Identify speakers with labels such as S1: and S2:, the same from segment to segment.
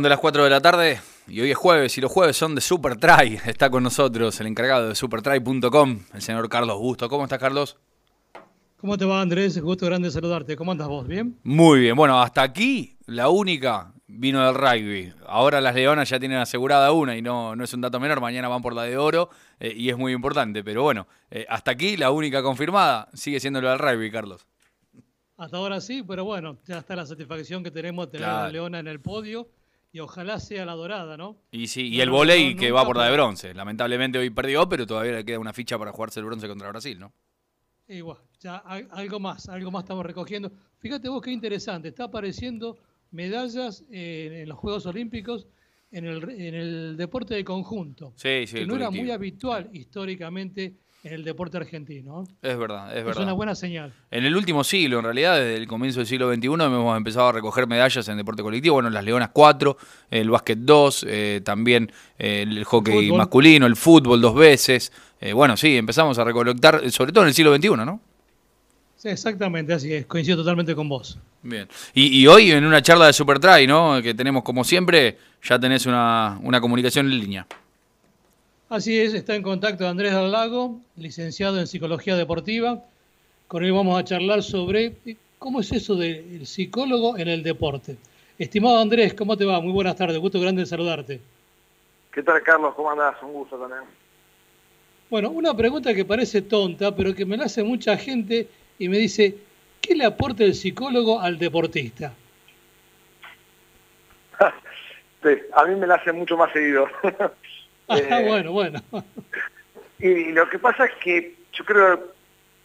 S1: De las 4 de la tarde, y hoy es jueves, y los jueves son de Super Try. Está con nosotros el encargado de supertry.com, el señor Carlos Busto. ¿Cómo estás, Carlos?
S2: ¿Cómo te va, Andrés? Gusto grande saludarte. ¿Cómo andas vos? ¿Bien?
S1: Muy bien. Bueno, hasta aquí la única vino del rugby. Ahora las Leonas ya tienen asegurada una y no, no es un dato menor. Mañana van por la de oro eh, y es muy importante. Pero bueno, eh, hasta aquí la única confirmada sigue siendo la del rugby, Carlos.
S2: Hasta ahora sí, pero bueno, ya está la satisfacción que tenemos de tener a la Leona en el podio y ojalá sea la dorada, ¿no?
S1: Y sí, y el volei que va por la de bronce. Lamentablemente hoy perdió, pero todavía le queda una ficha para jugarse el bronce contra Brasil, ¿no?
S2: Igual, ya algo más, algo más estamos recogiendo. Fíjate vos qué interesante, está apareciendo medallas en los Juegos Olímpicos en el, en el deporte de conjunto.
S1: Sí, sí.
S2: Que no era muy habitual históricamente en el deporte argentino.
S1: Es verdad, es verdad. Es
S2: una buena señal.
S1: En el último siglo, en realidad, desde el comienzo del siglo XXI, hemos empezado a recoger medallas en deporte colectivo. Bueno, las Leonas 4, el básquet 2, eh, también eh, el hockey masculino, el fútbol dos veces. Eh, bueno, sí, empezamos a recolectar, sobre todo en el siglo XXI, ¿no?
S2: Sí, exactamente, así es. Coincido totalmente con vos.
S1: Bien. Y, hoy en una charla de Supertry, ¿no? Que tenemos como siempre, ya tenés una, una comunicación en línea.
S2: Así es, está en contacto Andrés del Lago, licenciado en Psicología Deportiva. Con él vamos a charlar sobre eh, cómo es eso del psicólogo en el deporte. Estimado Andrés, ¿cómo te va? Muy buenas tardes, gusto grande de saludarte.
S3: ¿Qué tal, Carlos? ¿Cómo andás? Un gusto también.
S2: Bueno, una pregunta que parece tonta, pero que me la hace mucha gente y me dice, ¿qué le aporta el psicólogo al deportista?
S3: sí, a mí me la hace mucho más seguido.
S2: Ah, bueno, bueno.
S3: Y lo que pasa es que yo creo,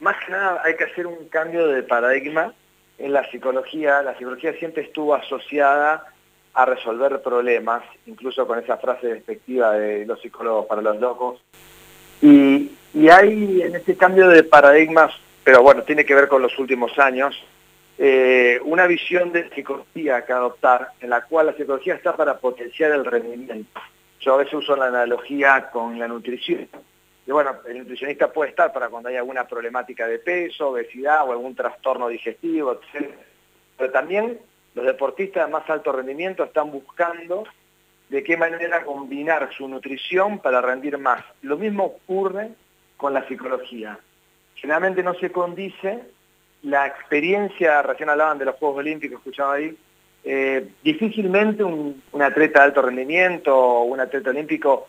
S3: más que nada hay que hacer un cambio de paradigma en la psicología. La psicología siempre estuvo asociada a resolver problemas, incluso con esa frase despectiva de los psicólogos para los locos. Y, hay en este cambio de paradigmas, pero bueno, tiene que ver con los últimos años, eh, una visión de psicología que adoptar, en la cual la psicología está para potenciar el rendimiento. Yo a veces uso la analogía con la nutrición. Y bueno, el nutricionista puede estar para cuando hay alguna problemática de peso, obesidad o algún trastorno digestivo, etc. Pero también los deportistas de más alto rendimiento están buscando de qué manera combinar su nutrición para rendir más. Lo mismo ocurre con la psicología. Generalmente no se condice la experiencia, recién hablaban de los Juegos Olímpicos, escuchaba ahí, eh, difícilmente un, atleta de alto rendimiento o un atleta olímpico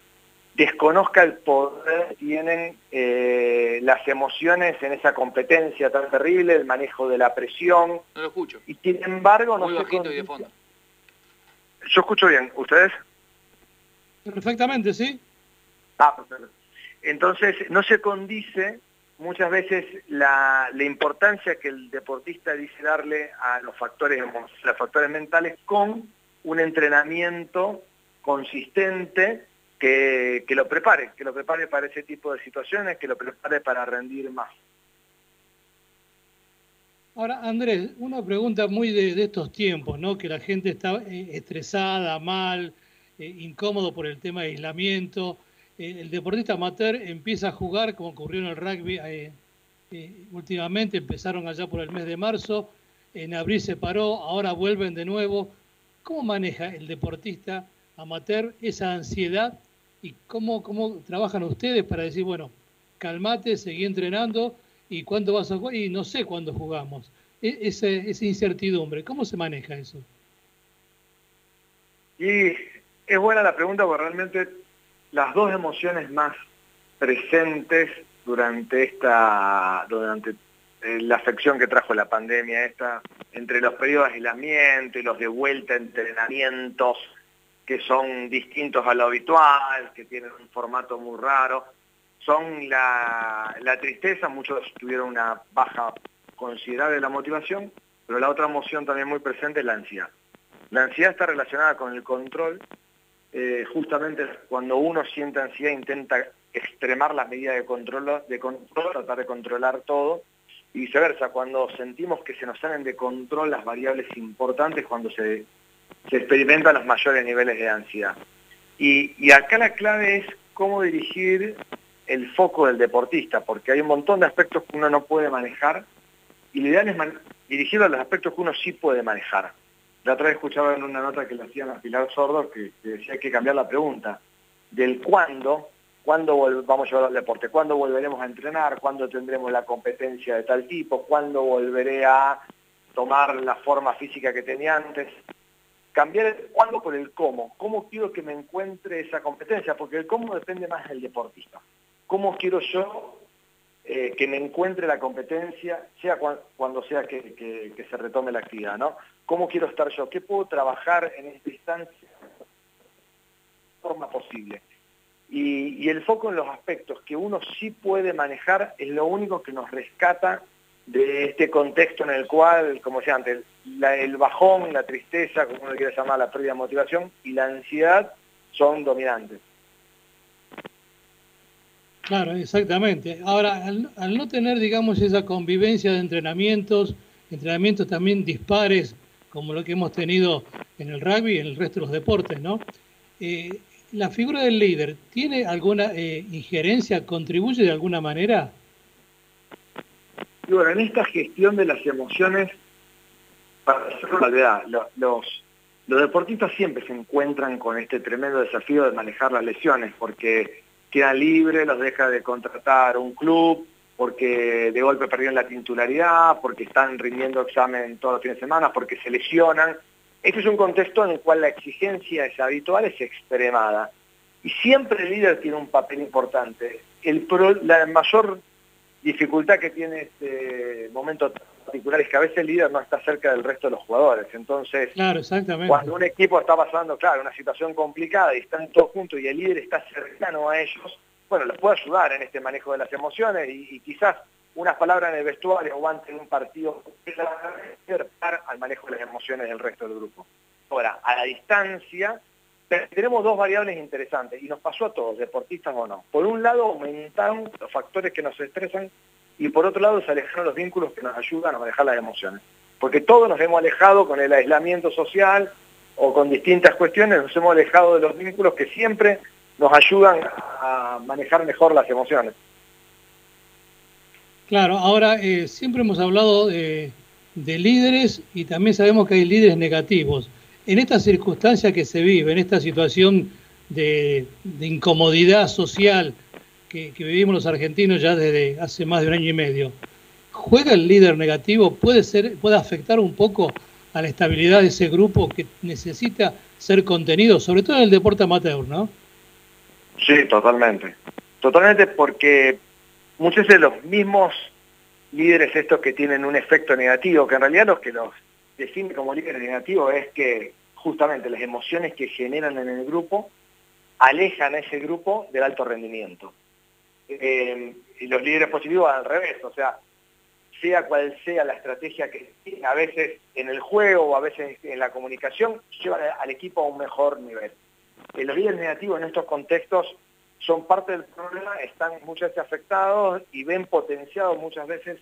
S3: desconozca el poder que tienen eh, las emociones en esa competencia tan terrible, el manejo de la presión.
S1: No lo escucho.
S3: Y sin embargo no
S1: Muy bajito y de fondo.
S3: Yo escucho bien, ¿ustedes?
S2: Perfectamente, sí.
S3: Ah, perfecto. Entonces, no se condice muchas veces la, importancia que el deportista dice darle a los factores, los factores mentales con un entrenamiento consistente que, lo prepare, que lo prepare para ese tipo de situaciones, que lo prepare para rendir más.
S2: Ahora, Andrés, una pregunta muy de, estos tiempos, ¿no? Que la gente está eh, estresada, mal, eh, incómodo por el tema de aislamiento. El deportista amateur empieza a jugar, como ocurrió en el rugby eh, eh, últimamente, empezaron allá por el mes de marzo, en abril se paró, ahora vuelven de nuevo. ¿Cómo maneja el deportista amateur esa ansiedad y cómo, cómo trabajan ustedes para decir, bueno, calmate, seguí entrenando y cuándo vas a jugar? Y no sé cuándo jugamos. E, esa incertidumbre, ¿cómo se maneja eso?
S3: Y es buena la pregunta porque realmente las dos emociones más presentes durante esta, durante eh, la afección que trajo la pandemia esta, entre los periodos de aislamiento y los de vuelta entrenamientos que son distintos a lo habitual, que tienen un formato muy raro, son la, la tristeza, muchos tuvieron una baja considerable de la motivación, pero la otra emoción también muy presente es la ansiedad. La ansiedad está relacionada con el control eh, justamente cuando uno siente ansiedad intenta extremar las medidas de control, de control, tratar de controlar todo, y viceversa, cuando sentimos que se nos salen de control las variables importantes, cuando se, experimentan los mayores niveles de ansiedad. Y, y acá la clave es cómo dirigir el foco del deportista, porque hay un montón de aspectos que uno no puede manejar, y la idea es dirigirlo a los aspectos que uno sí puede manejar. La otra vez escuchaba en una nota que le hacían a Pilar Sordo que, que decía que cambiar la pregunta del cuándo, cuándo vamos a llevar al deporte, cuándo volveremos a entrenar, cuándo tendremos la competencia de tal tipo, cuándo volveré a tomar la forma física que tenía antes. Cambiar el cuándo por el cómo. ¿Cómo quiero que me encuentre esa competencia? Porque el cómo depende más del deportista. ¿Cómo quiero yo eh, que me encuentre la competencia, sea cuando sea que, se retome la actividad, ¿no? ¿Cómo quiero estar yo? ¿Qué puedo trabajar en esta instancia de forma posible? Y, el foco en los aspectos que uno sí puede manejar es lo único que nos rescata de este contexto en el cual, como decía antes, el bajón, la tristeza, como uno quiere llamar, la pérdida de motivación y la ansiedad son dominantes.
S2: Claro, exactamente. Ahora, al, no tener, digamos, esa convivencia de entrenamientos, entrenamientos también dispares, como lo que hemos tenido en el rugby y en el resto de los deportes, ¿no? Eh, ¿La figura del líder tiene alguna eh, injerencia, contribuye de alguna manera?
S3: Y bueno, en esta gestión de las emociones, los, los, los deportistas siempre se encuentran con este tremendo desafío de manejar las lesiones, porque quedan libres, los deja de contratar un club, porque de golpe perdieron la titularidad, porque están rindiendo examen todos los fines de semana, porque se lesionan. Este es un contexto en el cual la exigencia es habitual, es extremada. Y siempre el líder tiene un papel importante. El la mayor dificultad que tiene este momento particular es que a veces el líder no está cerca del resto de los jugadores. Entonces, cuando un equipo está pasando, claro, una situación complicada y están todos juntos y el líder está cercano a ellos, bueno, les puede ayudar en este manejo de las emociones y, quizás unas palabras en el vestuario o antes de un partido al manejo de las emociones del resto del grupo. Ahora, a la distancia, tenemos dos variables interesantes y nos pasó a todos, deportistas o no. Por un lado, aumentaron los factores que nos estresan y por otro lado se alejaron los vínculos que nos ayudan a manejar las emociones. Porque todos nos hemos alejado con el aislamiento social o con distintas cuestiones, nos hemos alejado de los vínculos que siempre nos ayudan a manejar mejor las emociones.
S2: Claro, ahora eh, siempre hemos hablado de, líderes y también sabemos que hay líderes negativos. En esta circunstancia que se vive, en esta situación de incomodidad social, que, vivimos los argentinos ya desde hace más de un año y medio. ¿Juega el líder negativo? ¿Puede, ser, puede afectar un poco a la estabilidad de ese grupo que necesita ser contenido, sobre todo en el deporte amateur, ¿no?
S3: Sí, totalmente. Totalmente porque muchos de los mismos líderes estos que tienen un efecto negativo, que en realidad los que los define como líderes negativos es que justamente las emociones que generan en el grupo alejan a ese grupo del alto rendimiento. Eh, y los líderes positivos al revés, o sea, sea cual sea la estrategia que a veces en el juego o a veces en la comunicación, llevan al equipo a un mejor nivel. Eh, los líderes negativos en estos contextos son parte del problema, están muchas veces afectados y ven potenciado muchas veces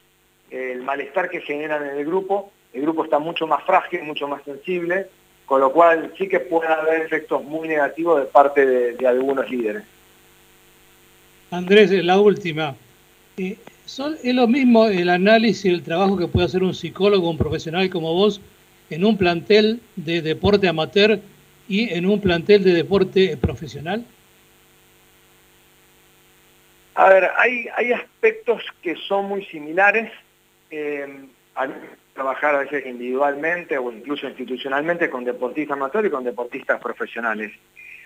S3: el malestar que generan en el grupo. El grupo está mucho más frágil, mucho más sensible, con lo cual sí que puede haber efectos muy negativos de parte de algunos líderes.
S2: Andrés, la última. Eh, ¿Es lo mismo el análisis y el trabajo que puede hacer un psicólogo, un profesional como vos, en un plantel de deporte amateur y en un plantel de deporte profesional?
S3: A ver, hay, hay aspectos que son muy similares. Eh, trabajar a veces individualmente o incluso institucionalmente con deportistas amateurs y con deportistas profesionales.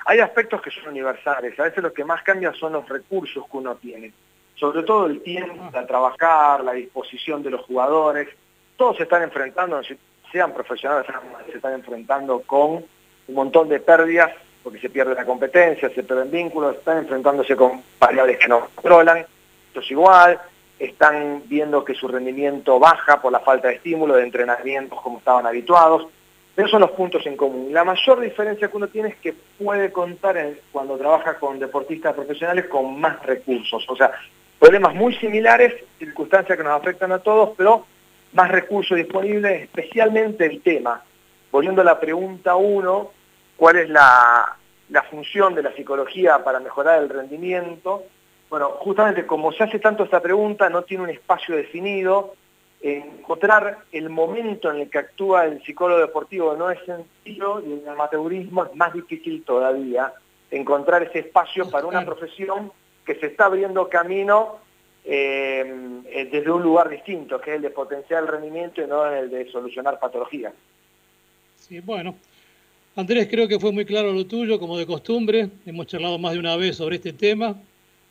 S3: Hay aspectos que son universales, a veces lo que más cambia son los recursos que uno tiene, sobre todo el tiempo para trabajar, la disposición de los jugadores, todos se están enfrentando, sean profesionales, se están enfrentando con un montón de pérdidas, porque se pierde la competencia, se pierden vínculos, están enfrentándose con variables que no controlan, esto es igual, están viendo que su rendimiento baja por la falta de estímulo, de entrenamientos como estaban habituados, esos son los puntos en común. La mayor diferencia que uno tiene es que puede contar cuando trabaja con deportistas profesionales con más recursos. O sea, problemas muy similares, circunstancias que nos afectan a todos, pero más recursos disponibles, especialmente el tema. Volviendo a la pregunta uno, ¿cuál es la, función de la psicología para mejorar el rendimiento? Bueno, justamente como se hace tanto esta pregunta, no tiene un espacio definido, encontrar el momento en el que actúa el psicólogo deportivo no es sencillo y en el amateurismo es más difícil todavía encontrar ese espacio para una profesión que se está abriendo camino eh, eh, desde un lugar distinto, que es el de potenciar el rendimiento y no el de solucionar patologías.
S2: Sí, bueno. Andrés, creo que fue muy claro lo tuyo, como de costumbre. Hemos charlado más de una vez sobre este tema.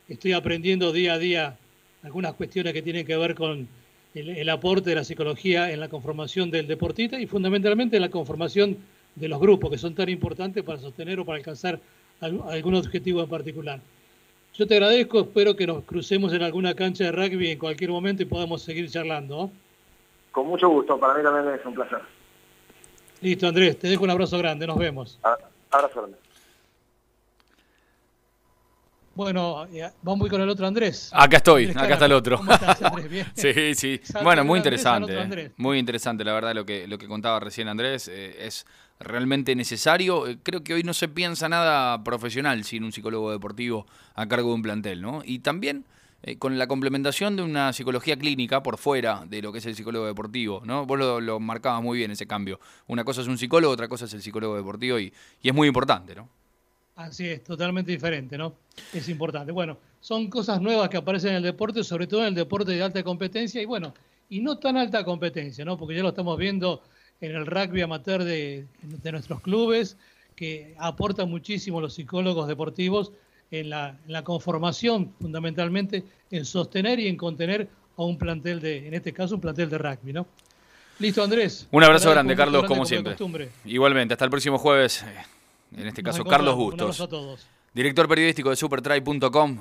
S2: Estoy aprendiendo día a día algunas cuestiones que tienen que ver con el, aporte de la psicología en la conformación del deportista y fundamentalmente en la conformación de los grupos, que son tan importantes para sostener o para alcanzar algún objetivo en particular. Yo te agradezco, espero que nos crucemos en alguna cancha de rugby en cualquier momento y podamos seguir charlando.
S3: Con mucho gusto, para mí también es un placer.
S2: Listo, Andrés, te dejo un abrazo grande, nos vemos.
S3: Abrazo grande.
S2: Bueno, vamos con el otro Andrés.
S1: Acá estoy, acá está el otro. sí, sí. bueno, muy interesante. Muy interesante, la verdad, lo que, lo que contaba recién Andrés. Eh, es realmente necesario. Eh, creo que hoy no se piensa nada profesional sin un psicólogo deportivo a cargo de un plantel, ¿no? Y también eh, con la complementación de una psicología clínica por fuera de lo que es el psicólogo deportivo, ¿no? Vos lo, lo marcabas muy bien ese cambio. Una cosa es un psicólogo, otra cosa es el psicólogo deportivo y, y es muy importante, ¿no?
S2: Así es, totalmente diferente, ¿no? Es importante. Bueno, son cosas nuevas que aparecen en el deporte, sobre todo en el deporte de alta competencia y bueno, y no tan alta competencia, ¿no? Porque ya lo estamos viendo en el rugby amateur de, nuestros clubes, que aportan muchísimo los psicólogos deportivos en la, conformación, fundamentalmente, en sostener y en contener a un plantel de, en este caso, un plantel de rugby, ¿no? Listo, Andrés.
S1: Un abrazo grande, Carlos, como siempre. Igualmente, hasta el próximo jueves en este caso Carlos Bustos. Director periodístico de supertry.com.